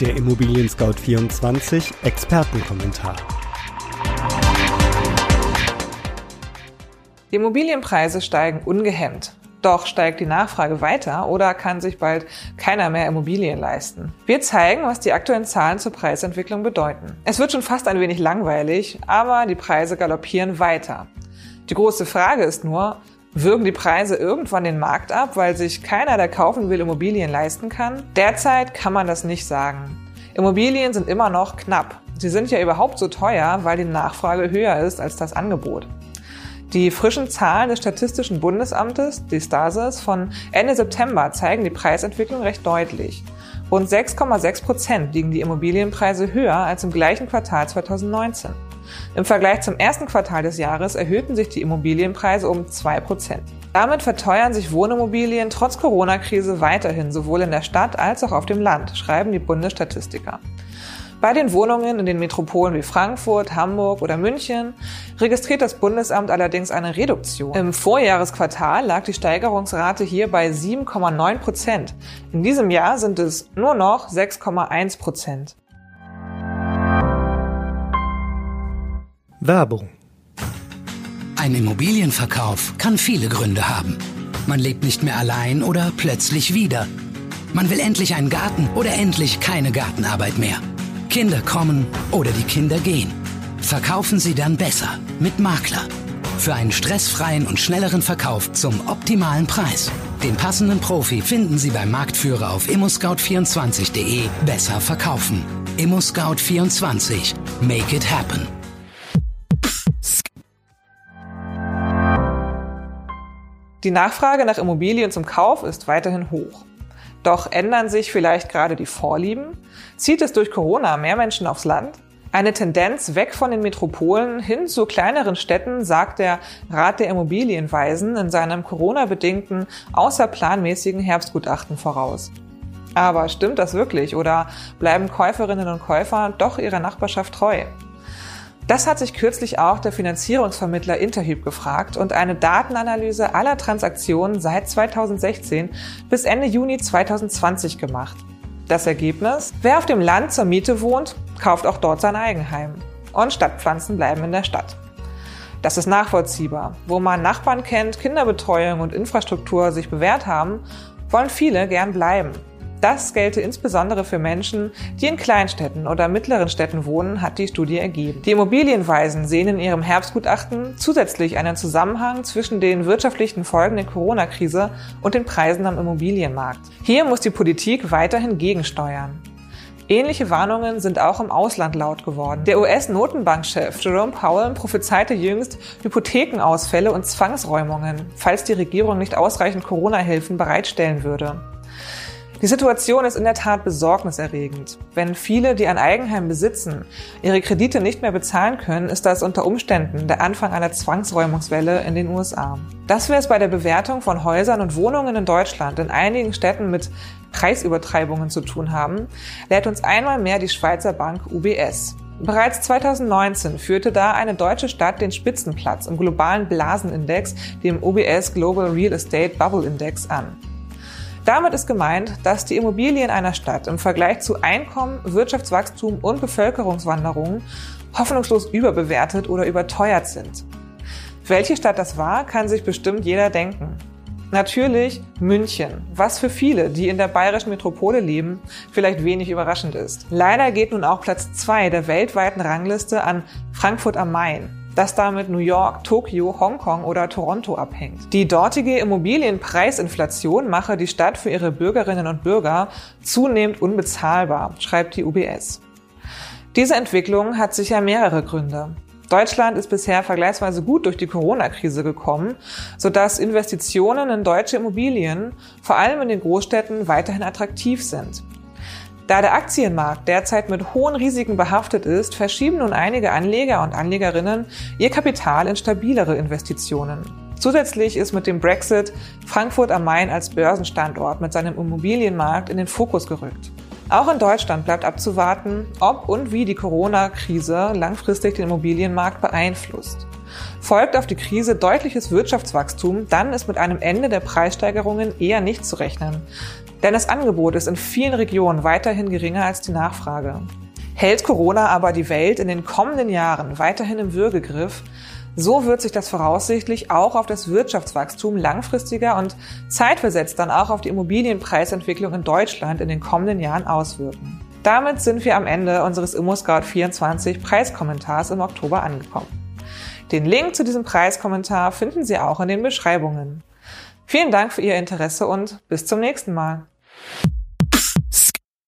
Der Immobilien Scout 24 Expertenkommentar. Die Immobilienpreise steigen ungehemmt. Doch steigt die Nachfrage weiter oder kann sich bald keiner mehr Immobilien leisten? Wir zeigen, was die aktuellen Zahlen zur Preisentwicklung bedeuten. Es wird schon fast ein wenig langweilig, aber die Preise galoppieren weiter. Die große Frage ist nur, Wirken die Preise irgendwann den Markt ab, weil sich keiner, der kaufen will, Immobilien leisten kann? Derzeit kann man das nicht sagen. Immobilien sind immer noch knapp. Sie sind ja überhaupt so teuer, weil die Nachfrage höher ist als das Angebot. Die frischen Zahlen des Statistischen Bundesamtes, die Stasis, von Ende September zeigen die Preisentwicklung recht deutlich. Rund 6,6 Prozent liegen die Immobilienpreise höher als im gleichen Quartal 2019. Im Vergleich zum ersten Quartal des Jahres erhöhten sich die Immobilienpreise um 2 Prozent. Damit verteuern sich Wohnimmobilien trotz Corona-Krise weiterhin sowohl in der Stadt als auch auf dem Land, schreiben die Bundesstatistiker. Bei den Wohnungen in den Metropolen wie Frankfurt, Hamburg oder München registriert das Bundesamt allerdings eine Reduktion. Im Vorjahresquartal lag die Steigerungsrate hier bei 7,9 Prozent. In diesem Jahr sind es nur noch 6,1 Prozent. Werbung. Ein Immobilienverkauf kann viele Gründe haben. Man lebt nicht mehr allein oder plötzlich wieder. Man will endlich einen Garten oder endlich keine Gartenarbeit mehr. Kinder kommen oder die Kinder gehen. Verkaufen Sie dann besser mit Makler. Für einen stressfreien und schnelleren Verkauf zum optimalen Preis. Den passenden Profi finden Sie beim Marktführer auf immoscout24.de. Besser verkaufen. ImmoScout24. Make it happen. Die Nachfrage nach Immobilien zum Kauf ist weiterhin hoch. Doch ändern sich vielleicht gerade die Vorlieben? Zieht es durch Corona mehr Menschen aufs Land? Eine Tendenz weg von den Metropolen hin zu kleineren Städten sagt der Rat der Immobilienweisen in seinem Corona-bedingten, außerplanmäßigen Herbstgutachten voraus. Aber stimmt das wirklich oder bleiben Käuferinnen und Käufer doch ihrer Nachbarschaft treu? Das hat sich kürzlich auch der Finanzierungsvermittler Interhyp gefragt und eine Datenanalyse aller Transaktionen seit 2016 bis Ende Juni 2020 gemacht. Das Ergebnis? Wer auf dem Land zur Miete wohnt, kauft auch dort sein Eigenheim. Und Stadtpflanzen bleiben in der Stadt. Das ist nachvollziehbar. Wo man Nachbarn kennt, Kinderbetreuung und Infrastruktur sich bewährt haben, wollen viele gern bleiben. Das gelte insbesondere für Menschen, die in Kleinstädten oder mittleren Städten wohnen, hat die Studie ergeben. Die Immobilienweisen sehen in ihrem Herbstgutachten zusätzlich einen Zusammenhang zwischen den wirtschaftlichen Folgen der Corona-Krise und den Preisen am Immobilienmarkt. Hier muss die Politik weiterhin gegensteuern. Ähnliche Warnungen sind auch im Ausland laut geworden. Der US-Notenbankchef Jerome Powell prophezeite jüngst Hypothekenausfälle und Zwangsräumungen, falls die Regierung nicht ausreichend Corona-Hilfen bereitstellen würde. Die Situation ist in der Tat besorgniserregend. Wenn viele, die ein Eigenheim besitzen, ihre Kredite nicht mehr bezahlen können, ist das unter Umständen der Anfang einer Zwangsräumungswelle in den USA. Dass wir es bei der Bewertung von Häusern und Wohnungen in Deutschland in einigen Städten mit Preisübertreibungen zu tun haben, lehrt uns einmal mehr die Schweizer Bank UBS. Bereits 2019 führte da eine deutsche Stadt den Spitzenplatz im globalen Blasenindex, dem UBS Global Real Estate Bubble Index, an. Damit ist gemeint, dass die Immobilien einer Stadt im Vergleich zu Einkommen, Wirtschaftswachstum und Bevölkerungswanderung hoffnungslos überbewertet oder überteuert sind. Welche Stadt das war, kann sich bestimmt jeder denken. Natürlich München, was für viele, die in der bayerischen Metropole leben, vielleicht wenig überraschend ist. Leider geht nun auch Platz zwei der weltweiten Rangliste an Frankfurt am Main das damit New York, Tokio, Hongkong oder Toronto abhängt. Die dortige Immobilienpreisinflation mache die Stadt für ihre Bürgerinnen und Bürger zunehmend unbezahlbar, schreibt die UBS. Diese Entwicklung hat sicher mehrere Gründe. Deutschland ist bisher vergleichsweise gut durch die Corona-Krise gekommen, sodass Investitionen in deutsche Immobilien vor allem in den Großstädten weiterhin attraktiv sind. Da der Aktienmarkt derzeit mit hohen Risiken behaftet ist, verschieben nun einige Anleger und Anlegerinnen ihr Kapital in stabilere Investitionen. Zusätzlich ist mit dem Brexit Frankfurt am Main als Börsenstandort mit seinem Immobilienmarkt in den Fokus gerückt. Auch in Deutschland bleibt abzuwarten, ob und wie die Corona-Krise langfristig den Immobilienmarkt beeinflusst. Folgt auf die Krise deutliches Wirtschaftswachstum, dann ist mit einem Ende der Preissteigerungen eher nicht zu rechnen. Denn das Angebot ist in vielen Regionen weiterhin geringer als die Nachfrage. Hält Corona aber die Welt in den kommenden Jahren weiterhin im Würgegriff, so wird sich das voraussichtlich auch auf das Wirtschaftswachstum langfristiger und zeitversetzt dann auch auf die Immobilienpreisentwicklung in Deutschland in den kommenden Jahren auswirken. Damit sind wir am Ende unseres ImmoScout24 Preiskommentars im Oktober angekommen. Den Link zu diesem Preiskommentar finden Sie auch in den Beschreibungen. Vielen Dank für Ihr Interesse und bis zum nächsten Mal.